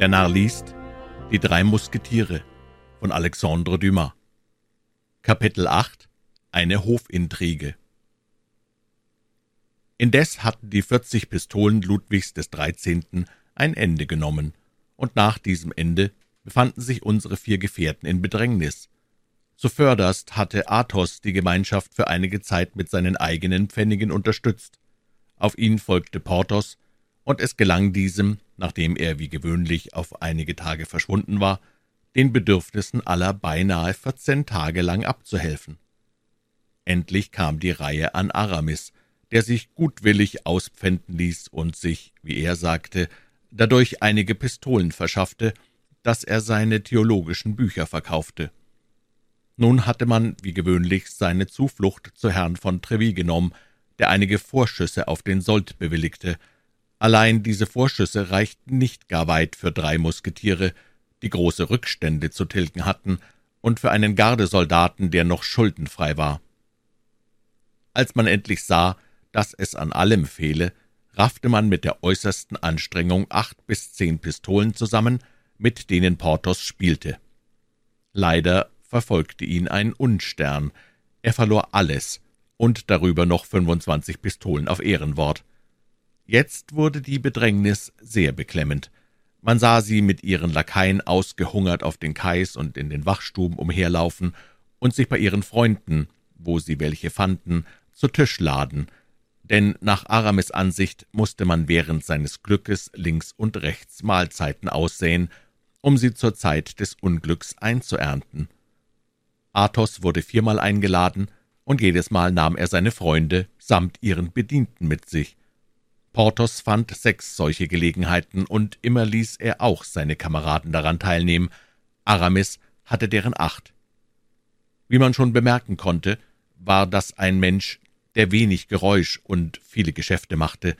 Der Narr liest Die drei Musketiere von Alexandre Dumas Kapitel 8 Eine Hofintrige Indes hatten die vierzig Pistolen Ludwigs des Dreizehnten ein Ende genommen, und nach diesem Ende befanden sich unsere vier Gefährten in Bedrängnis. Zuvörderst hatte Athos die Gemeinschaft für einige Zeit mit seinen eigenen Pfennigen unterstützt. Auf ihn folgte Porthos, und es gelang diesem, nachdem er wie gewöhnlich auf einige Tage verschwunden war, den Bedürfnissen aller beinahe vierzehn Tage lang abzuhelfen. Endlich kam die Reihe an Aramis, der sich gutwillig auspfänden ließ und sich, wie er sagte, dadurch einige Pistolen verschaffte, dass er seine theologischen Bücher verkaufte. Nun hatte man, wie gewöhnlich, seine Zuflucht zu Herrn von Treville genommen, der einige Vorschüsse auf den Sold bewilligte. Allein diese Vorschüsse reichten nicht gar weit für drei Musketiere, die große Rückstände zu tilgen hatten, und für einen Gardesoldaten, der noch schuldenfrei war. Als man endlich sah, dass es an allem fehle, raffte man mit der äußersten Anstrengung acht bis zehn Pistolen zusammen, mit denen Porthos spielte. Leider verfolgte ihn ein Unstern. Er verlor alles und darüber noch fünfundzwanzig Pistolen auf Ehrenwort. Jetzt wurde die Bedrängnis sehr beklemmend. Man sah sie mit ihren Lakaien ausgehungert auf den Kais und in den Wachstuben umherlaufen und sich bei ihren Freunden, wo sie welche fanden, zu Tisch laden, denn nach Aramis Ansicht musste man während seines Glückes links und rechts Mahlzeiten aussäen, um sie zur Zeit des Unglücks einzuernten. Athos wurde viermal eingeladen, und jedes Mal nahm er seine Freunde samt ihren Bedienten mit sich. Porthos fand sechs solche Gelegenheiten, und immer ließ er auch seine Kameraden daran teilnehmen. Aramis hatte deren acht. Wie man schon bemerken konnte, war das ein Mensch, der wenig Geräusch und viele Geschäfte machte.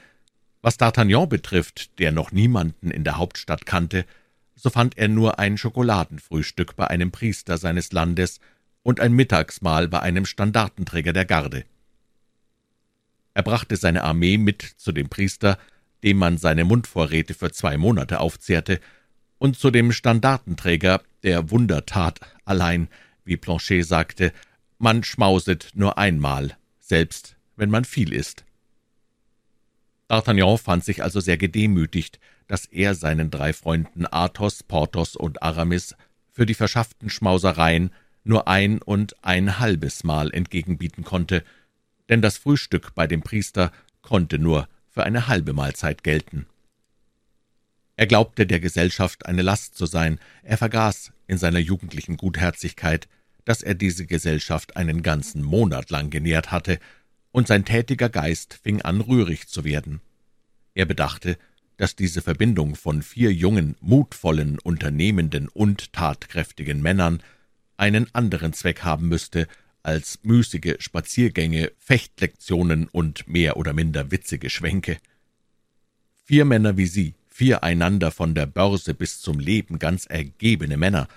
Was D'Artagnan betrifft, der noch niemanden in der Hauptstadt kannte, so fand er nur ein Schokoladenfrühstück bei einem Priester seines Landes und ein Mittagsmahl bei einem Standartenträger der Garde. Er brachte seine Armee mit zu dem Priester, dem man seine Mundvorräte für zwei Monate aufzehrte, und zu dem Standartenträger, der Wunder tat, allein, wie Planchet sagte, man schmauset nur einmal, selbst wenn man viel isst. D'Artagnan fand sich also sehr gedemütigt, dass er seinen drei Freunden Athos, Porthos und Aramis für die verschafften Schmausereien nur ein und ein halbes Mal entgegenbieten konnte, denn das Frühstück bei dem Priester konnte nur für eine halbe Mahlzeit gelten. Er glaubte der Gesellschaft eine Last zu sein, er vergaß in seiner jugendlichen Gutherzigkeit, dass er diese Gesellschaft einen ganzen Monat lang genährt hatte, und sein tätiger Geist fing an, rührig zu werden. Er bedachte, dass diese Verbindung von vier jungen, mutvollen, unternehmenden und tatkräftigen Männern einen anderen Zweck haben müsste, als müßige Spaziergänge, Fechtlektionen und mehr oder minder witzige Schwänke. Vier Männer wie Sie, vier einander von der Börse bis zum Leben ganz ergebene Männer,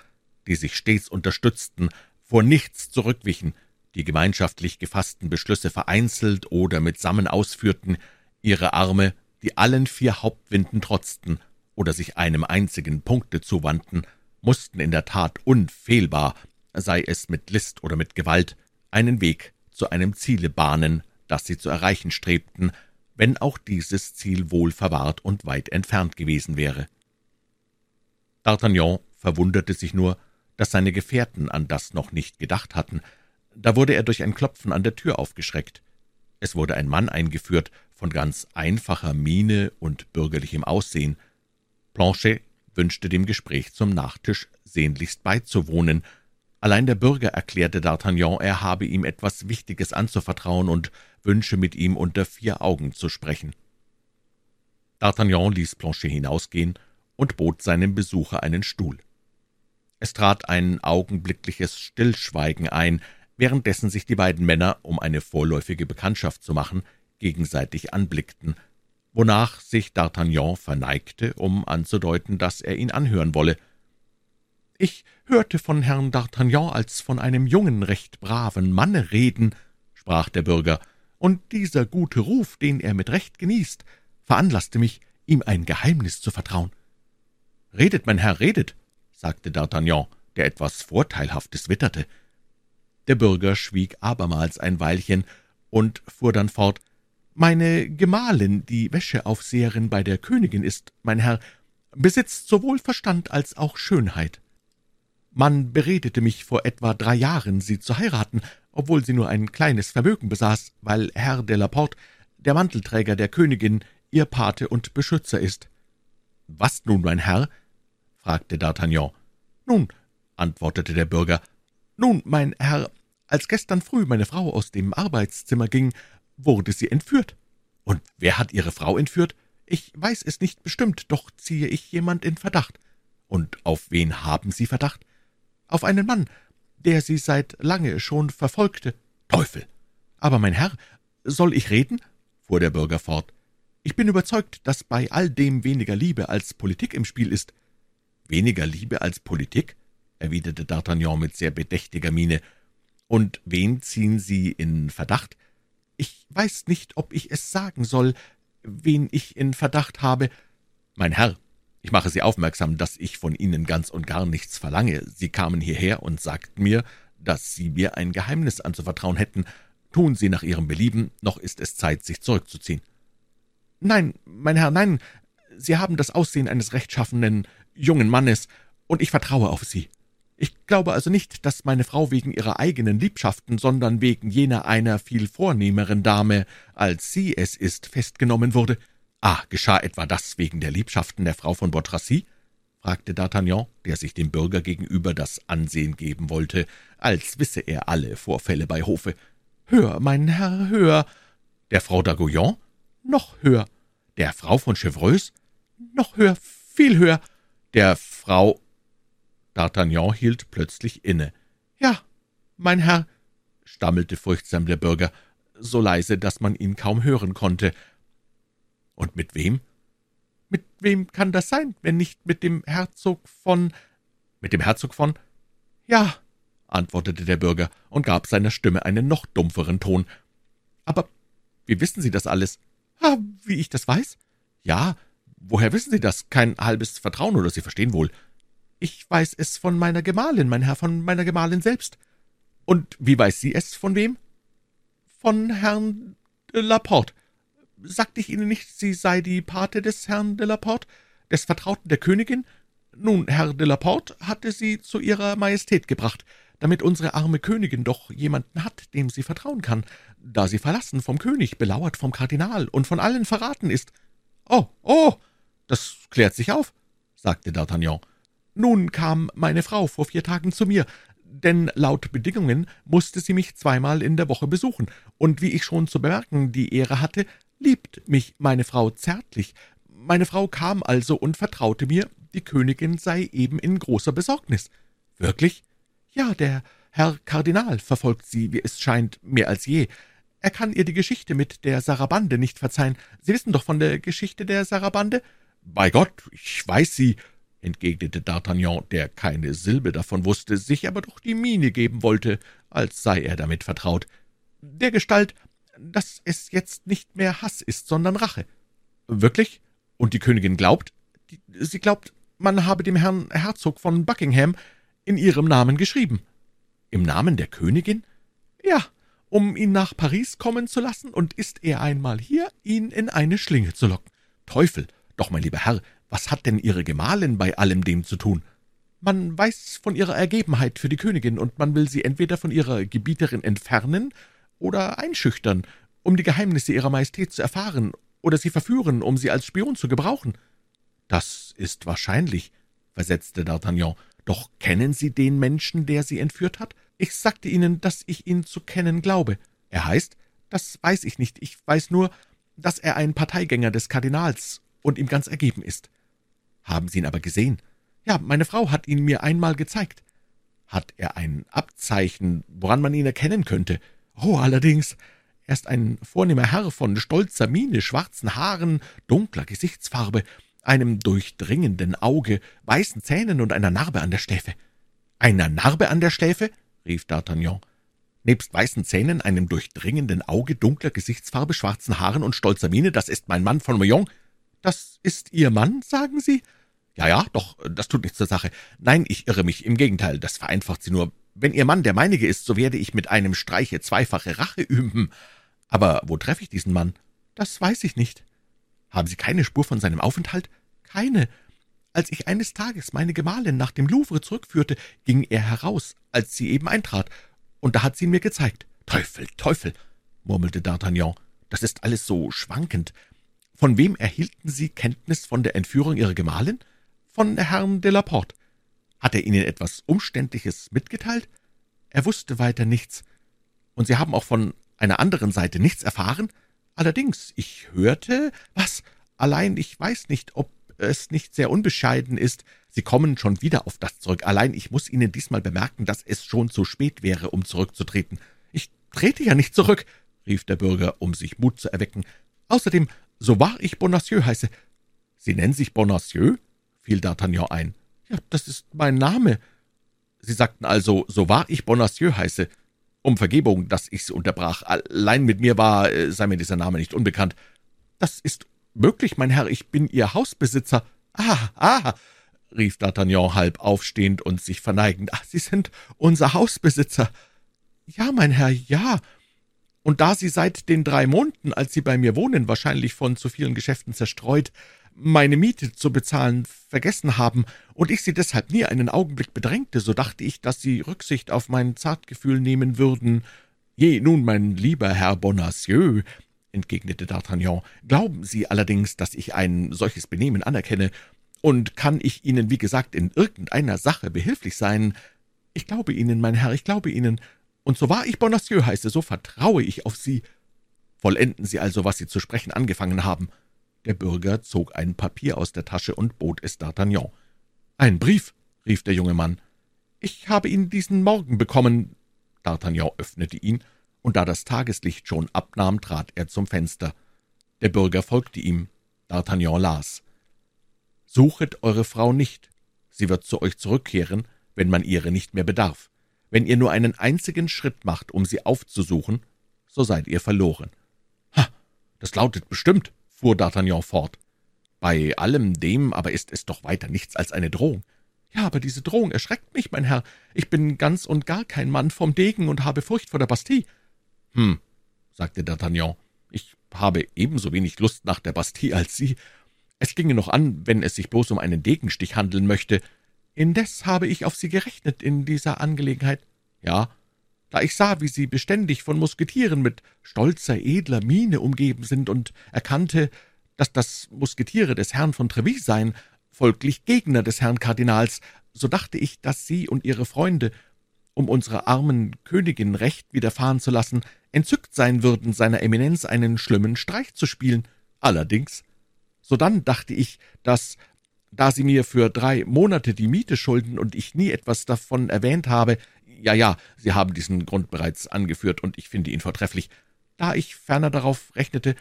die sich stets unterstützten, vor nichts zurückwichen, die gemeinschaftlich gefassten Beschlüsse vereinzelt oder mitsammen ausführten, ihre Arme, die allen vier Hauptwinden trotzten oder sich einem einzigen Punkte zuwandten, mussten in der Tat unfehlbar, sei es mit List oder mit Gewalt, einen Weg zu einem Ziele bahnen, das sie zu erreichen strebten, wenn auch dieses Ziel wohl verwahrt und weit entfernt gewesen wäre. D'Artagnan verwunderte sich nur, dass seine Gefährten an das noch nicht gedacht hatten. Da wurde er durch ein Klopfen an der Tür aufgeschreckt. Es wurde ein Mann eingeführt, von ganz einfacher Miene und bürgerlichem Aussehen. Planchet wünschte dem Gespräch zum Nachtisch sehnlichst beizuwohnen. Allein der Bürger erklärte D'Artagnan, er habe ihm etwas Wichtiges anzuvertrauen und wünsche mit ihm unter vier Augen zu sprechen. D'Artagnan ließ Planchet hinausgehen und bot seinem Besucher einen Stuhl. Es trat ein augenblickliches Stillschweigen ein, währenddessen sich die beiden Männer, um eine vorläufige Bekanntschaft zu machen, gegenseitig anblickten, wonach sich D'Artagnan verneigte, um anzudeuten, dass er ihn anhören wolle. »Ich hörte von Herrn D'Artagnan als von einem jungen, recht braven Manne reden«, sprach der Bürger, »und dieser gute Ruf, den er mit Recht genießt, veranlaßte mich, ihm ein Geheimnis zu vertrauen.« »Redet, mein Herr, redet«, sagte D'Artagnan, der etwas Vorteilhaftes witterte. Der Bürger schwieg abermals ein Weilchen und fuhr dann fort. »Meine Gemahlin, die Wäscheaufseherin bei der Königin ist, mein Herr, besitzt sowohl Verstand als auch Schönheit. Man beredete mich vor etwa drei Jahren, sie zu heiraten, obwohl sie nur ein kleines Vermögen besaß, weil Herr de la Porte, der Mantelträger der Königin, ihr Pate und Beschützer ist.« »Was nun, mein Herr?« fragte D'Artagnan. »Nun«, antwortete der Bürger, »nun, mein Herr, als gestern früh meine Frau aus dem Arbeitszimmer ging, wurde sie entführt.« »Und wer hat Ihre Frau entführt?« »Ich weiß es nicht bestimmt, doch ziehe ich jemand in Verdacht.« »Und auf wen haben Sie Verdacht?« »Auf einen Mann, der sie seit lange schon verfolgte.« »Teufel! Aber, mein Herr, soll ich reden?« fuhr der Bürger fort. »Ich bin überzeugt, dass bei all dem weniger Liebe als Politik im Spiel ist.« »Weniger Liebe als Politik?« erwiderte D'Artagnan mit sehr bedächtiger Miene. »Und wen ziehen Sie in Verdacht?« »Ich weiß nicht, ob ich es sagen soll, wen ich in Verdacht habe.« »Mein Herr, ich mache Sie aufmerksam, dass ich von Ihnen ganz und gar nichts verlange. Sie kamen hierher und sagten mir, dass Sie mir ein Geheimnis anzuvertrauen hätten. Tun Sie nach Ihrem Belieben, noch ist es Zeit, sich zurückzuziehen.« »Nein, mein Herr, nein, Sie haben das Aussehen eines rechtschaffenen jungen Mannes, und ich vertraue auf Sie. Ich glaube also nicht, dass meine Frau wegen ihrer eigenen Liebschaften, sondern wegen jener einer viel vornehmeren Dame, als sie es ist, festgenommen wurde. Ah, geschah etwa das wegen der Liebschaften der Frau von Botracy? fragte D'Artagnan, der sich dem Bürger gegenüber das Ansehen geben wollte, als wisse er alle Vorfälle bei Hofe. »Höher, mein Herr, höher!« »Der Frau d'Aguillon?« »Noch höher!« »Der Frau von Chevreuse?« »Noch höher, viel höher!« »Der Frau D'Artagnan hielt plötzlich inne. »Ja, mein Herr«, stammelte furchtsam der Bürger, so leise, dass man ihn kaum hören konnte. »Und mit wem?« »Mit wem kann das sein, wenn nicht mit dem Herzog von...« »Mit dem Herzog von...« »Ja«, antwortete der Bürger und gab seiner Stimme einen noch dumpferen Ton. »Aber wie wissen Sie das alles?« »Ah, wie ich das weiß?« »Ja, woher wissen Sie das? Kein halbes Vertrauen, oder Sie verstehen wohl.« »Ich weiß es von meiner Gemahlin, mein Herr, von meiner Gemahlin selbst.« »Und wie weiß sie es von wem?« »Von Herrn de Laporte. Sagte ich Ihnen nicht, sie sei die Pate des Herrn de Laporte, des Vertrauten der Königin? Nun, Herr de Laporte hatte sie zu Ihrer Majestät gebracht, damit unsere arme Königin doch jemanden hat, dem sie vertrauen kann, da sie verlassen vom König, belauert vom Kardinal und von allen verraten ist.« »Oh, oh, das klärt sich auf«, sagte D'Artagnan. Nun kam meine Frau vor vier Tagen zu mir, denn laut Bedingungen musste sie mich zweimal in der Woche besuchen, und wie ich schon zu bemerken die Ehre hatte, liebt mich meine Frau zärtlich. Meine Frau kam also und vertraute mir, die Königin sei eben in großer Besorgnis. Wirklich? Ja, der Herr Kardinal verfolgt sie, wie es scheint, mehr als je. Er kann ihr die Geschichte mit der Sarabande nicht verzeihen. Sie wissen doch von der Geschichte der Sarabande? Bei Gott, ich weiß sie, entgegnete D'Artagnan, der keine Silbe davon wusste, sich aber doch die Miene geben wollte, als sei er damit vertraut. »Der Gestalt, dass es jetzt nicht mehr Hass ist, sondern Rache.« »Wirklich? Und die Königin glaubt?« »Sie glaubt, man habe dem Herrn Herzog von Buckingham in ihrem Namen geschrieben.« »Im Namen der Königin?« »Ja, um ihn nach Paris kommen zu lassen, und ist er einmal hier, ihn in eine Schlinge zu locken. Teufel! Doch, mein lieber Herr, was hat denn Ihre Gemahlin bei allem dem zu tun? Man weiß von ihrer Ergebenheit für die Königin, und man will sie entweder von ihrer Gebieterin entfernen oder einschüchtern, um die Geheimnisse ihrer Majestät zu erfahren, oder sie verführen, um sie als Spion zu gebrauchen.« »Das ist wahrscheinlich«, versetzte D'Artagnan. »Doch kennen Sie den Menschen, der Sie entführt hat? Ich sagte Ihnen, dass ich ihn zu kennen glaube. Er heißt? Das weiß ich nicht. Ich weiß nur, dass er ein Parteigänger des Kardinals und ihm ganz ergeben ist. Haben Sie ihn aber gesehen? Ja, meine Frau hat ihn mir einmal gezeigt. Hat er ein Abzeichen, woran man ihn erkennen könnte? Oh, allerdings. Er ist ein vornehmer Herr von stolzer Miene, schwarzen Haaren, dunkler Gesichtsfarbe, einem durchdringenden Auge, weißen Zähnen und einer Narbe an der Schläfe. »Einer Narbe an der Schläfe?« rief D'Artagnan. »Nebst weißen Zähnen, einem durchdringenden Auge, dunkler Gesichtsfarbe, schwarzen Haaren und stolzer Miene, das ist mein Mann von Meillon.« »Das ist Ihr Mann, sagen Sie?« Ja, ja, doch, das tut nichts zur Sache. Nein, ich irre mich, im Gegenteil, das vereinfacht sie nur. Wenn Ihr Mann der meinige ist, so werde ich mit einem Streiche zweifache Rache üben. Aber wo treffe ich diesen Mann? Das weiß ich nicht. Haben Sie keine Spur von seinem Aufenthalt? Keine. Als ich eines Tages meine Gemahlin nach dem Louvre zurückführte, ging er heraus, als sie eben eintrat, und da hat sie ihn mir gezeigt. Teufel, Teufel, murmelte D'Artagnan, das ist alles so schwankend. Von wem erhielten Sie Kenntnis von der Entführung Ihrer Gemahlin? Von Herrn de la Porte. Hat er Ihnen etwas Umständliches mitgeteilt? Er wusste weiter nichts. Und Sie haben auch von einer anderen Seite nichts erfahren? Allerdings, ich hörte, was, allein ich weiß nicht, ob es nicht sehr unbescheiden ist. Sie kommen schon wieder auf das zurück. Allein ich muss Ihnen diesmal bemerken, dass es schon zu spät wäre, um zurückzutreten. Ich trete ja nicht zurück, rief der Bürger, um sich Mut zu erwecken. Außerdem, so wahr ich Bonacieux heiße. Sie nennen sich Bonacieux? Fiel D'Artagnan ein. Ja, das ist mein Name. Sie sagten also, so wahr ich Bonacieux heiße. Um Vergebung, dass ich Sie unterbrach. Allein mit mir war, äh, sei mir dieser Name nicht unbekannt. Das ist möglich, mein Herr, ich bin Ihr Hausbesitzer. Ah, ah, rief D'Artagnan halb aufstehend und sich verneigend. Ach, Sie sind unser Hausbesitzer. Ja, mein Herr, ja. Und da Sie seit den drei Monaten, als Sie bei mir wohnen, wahrscheinlich von zu vielen Geschäften zerstreut, meine Miete zu bezahlen vergessen haben und ich Sie deshalb nie einen Augenblick bedrängte, so dachte ich, dass Sie Rücksicht auf mein Zartgefühl nehmen würden. Je, nun, mein lieber Herr Bonacieux, entgegnete D'Artagnan, glauben Sie allerdings, dass ich ein solches Benehmen anerkenne, und kann ich Ihnen, wie gesagt, in irgendeiner Sache behilflich sein? Ich glaube Ihnen, mein Herr, ich glaube Ihnen, und so wahr ich Bonacieux heiße, so vertraue ich auf Sie. Vollenden Sie also, was Sie zu sprechen angefangen haben. Der Bürger zog ein Papier aus der Tasche und bot es D'Artagnan. »Ein Brief«, rief der junge Mann. »Ich habe ihn diesen Morgen bekommen.« D'Artagnan öffnete ihn, und da das Tageslicht schon abnahm, trat er zum Fenster. Der Bürger folgte ihm. D'Artagnan las. »Suchet eure Frau nicht. Sie wird zu euch zurückkehren, wenn man ihre nicht mehr bedarf. Wenn ihr nur einen einzigen Schritt macht, um sie aufzusuchen, so seid ihr verloren.« »Ha, das lautet bestimmt«, fuhr D'Artagnan fort. »Bei allem dem aber ist es doch weiter nichts als eine Drohung.« »Ja, aber diese Drohung erschreckt mich, mein Herr. Ich bin ganz und gar kein Mann vom Degen und habe Furcht vor der Bastille.« »Hm«, sagte D'Artagnan, »ich habe ebenso wenig Lust nach der Bastille als Sie. Es ginge noch an, wenn es sich bloß um einen Degenstich handeln möchte. Indes habe ich auf Sie gerechnet in dieser Angelegenheit.« »Ja, da ich sah, wie Sie beständig von Musketieren mit stolzer, edler Miene umgeben sind und erkannte, dass das Musketiere des Herrn von Trevis seien, folglich Gegner des Herrn Kardinals, so dachte ich, dass Sie und Ihre Freunde, um unserer armen Königin Recht widerfahren zu lassen, entzückt sein würden, seiner Eminenz einen schlimmen Streich zu spielen. Allerdings, sodann dachte ich, dass, da Sie mir für drei Monate die Miete schulden und ich nie etwas davon erwähnt habe, ja, ja, Sie haben diesen Grund bereits angeführt, und ich finde ihn vortrefflich. Da ich ferner darauf rechnete,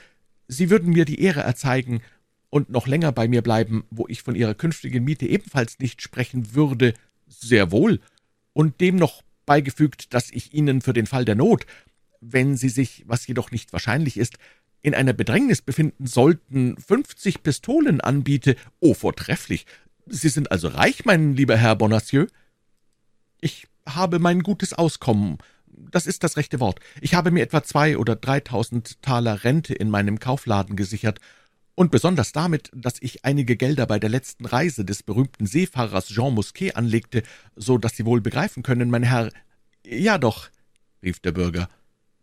Sie würden mir die Ehre erzeigen und noch länger bei mir bleiben, wo ich von Ihrer künftigen Miete ebenfalls nicht sprechen würde, sehr wohl, und dem noch beigefügt, dass ich Ihnen für den Fall der Not, wenn Sie sich, was jedoch nicht wahrscheinlich ist, in einer Bedrängnis befinden sollten, fünfzig Pistolen anbiete. Oh, vortrefflich. Sie sind also reich, mein lieber Herr Bonacieux? Ich habe mein gutes Auskommen, das ist das rechte Wort. Ich habe mir etwa zwei oder dreitausend Taler Rente in meinem Kaufladen gesichert, und besonders damit, dass ich einige Gelder bei der letzten Reise des berühmten Seefahrers Jean Mousquet anlegte, so dass Sie wohl begreifen können, mein Herr. Ja doch, rief der Bürger.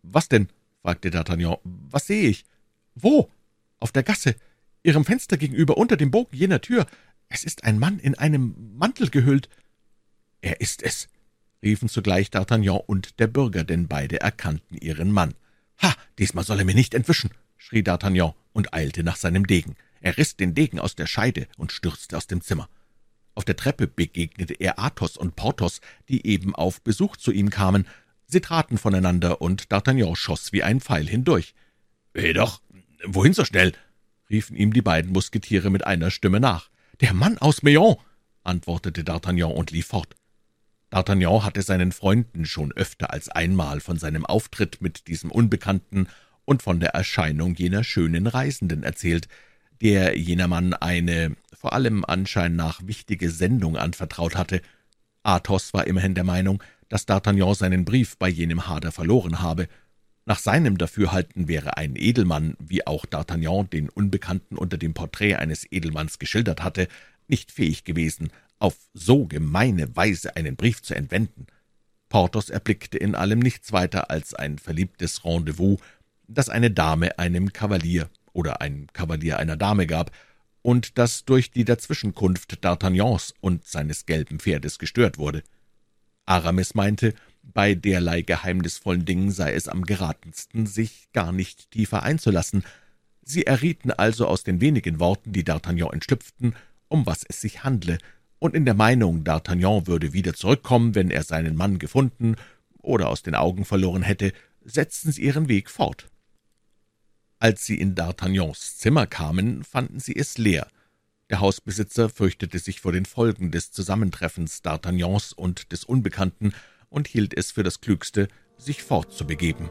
Was denn? fragte D'Artagnan. Was sehe ich? Wo? Auf der Gasse, Ihrem Fenster gegenüber, unter dem Bogen jener Tür. Es ist ein Mann in einem Mantel gehüllt. Er ist es, riefen zugleich D'Artagnan und der Bürger, denn beide erkannten ihren Mann. »Ha, diesmal soll er mir nicht entwischen«, schrie D'Artagnan und eilte nach seinem Degen. Er riss den Degen aus der Scheide und stürzte aus dem Zimmer. Auf der Treppe begegnete er Athos und Porthos, die eben auf Besuch zu ihm kamen. Sie traten voneinander, und D'Artagnan schoss wie ein Pfeil hindurch. »Weh doch, wohin so schnell?« riefen ihm die beiden Musketiere mit einer Stimme nach. »Der Mann aus Meon«, antwortete D'Artagnan und lief fort. D'Artagnan hatte seinen Freunden schon öfter als einmal von seinem Auftritt mit diesem Unbekannten und von der Erscheinung jener schönen Reisenden erzählt, der jener Mann eine vor allem Anschein nach wichtige Sendung anvertraut hatte. Athos war immerhin der Meinung, dass D'Artagnan seinen Brief bei jenem Hader verloren habe. Nach seinem Dafürhalten wäre ein Edelmann, wie auch D'Artagnan den Unbekannten unter dem Porträt eines Edelmanns geschildert hatte, nicht fähig gewesen, auf so gemeine Weise einen Brief zu entwenden. Porthos erblickte in allem nichts weiter als ein verliebtes Rendezvous, das eine Dame einem Kavalier oder ein Kavalier einer Dame gab, und das durch die Dazwischenkunft D'Artagnans und seines gelben Pferdes gestört wurde. Aramis meinte, bei derlei geheimnisvollen Dingen sei es am geratensten, sich gar nicht tiefer einzulassen. Sie errieten also aus den wenigen Worten, die D'Artagnan entschlüpften, um was es sich handle, und in der Meinung, D'Artagnan würde wieder zurückkommen, wenn er seinen Mann gefunden oder aus den Augen verloren hätte, setzten sie ihren Weg fort. Als sie in D'Artagnans Zimmer kamen, fanden sie es leer. Der Hausbesitzer fürchtete sich vor den Folgen des Zusammentreffens D'Artagnans und des Unbekannten und hielt es für das Klügste, sich fortzubegeben.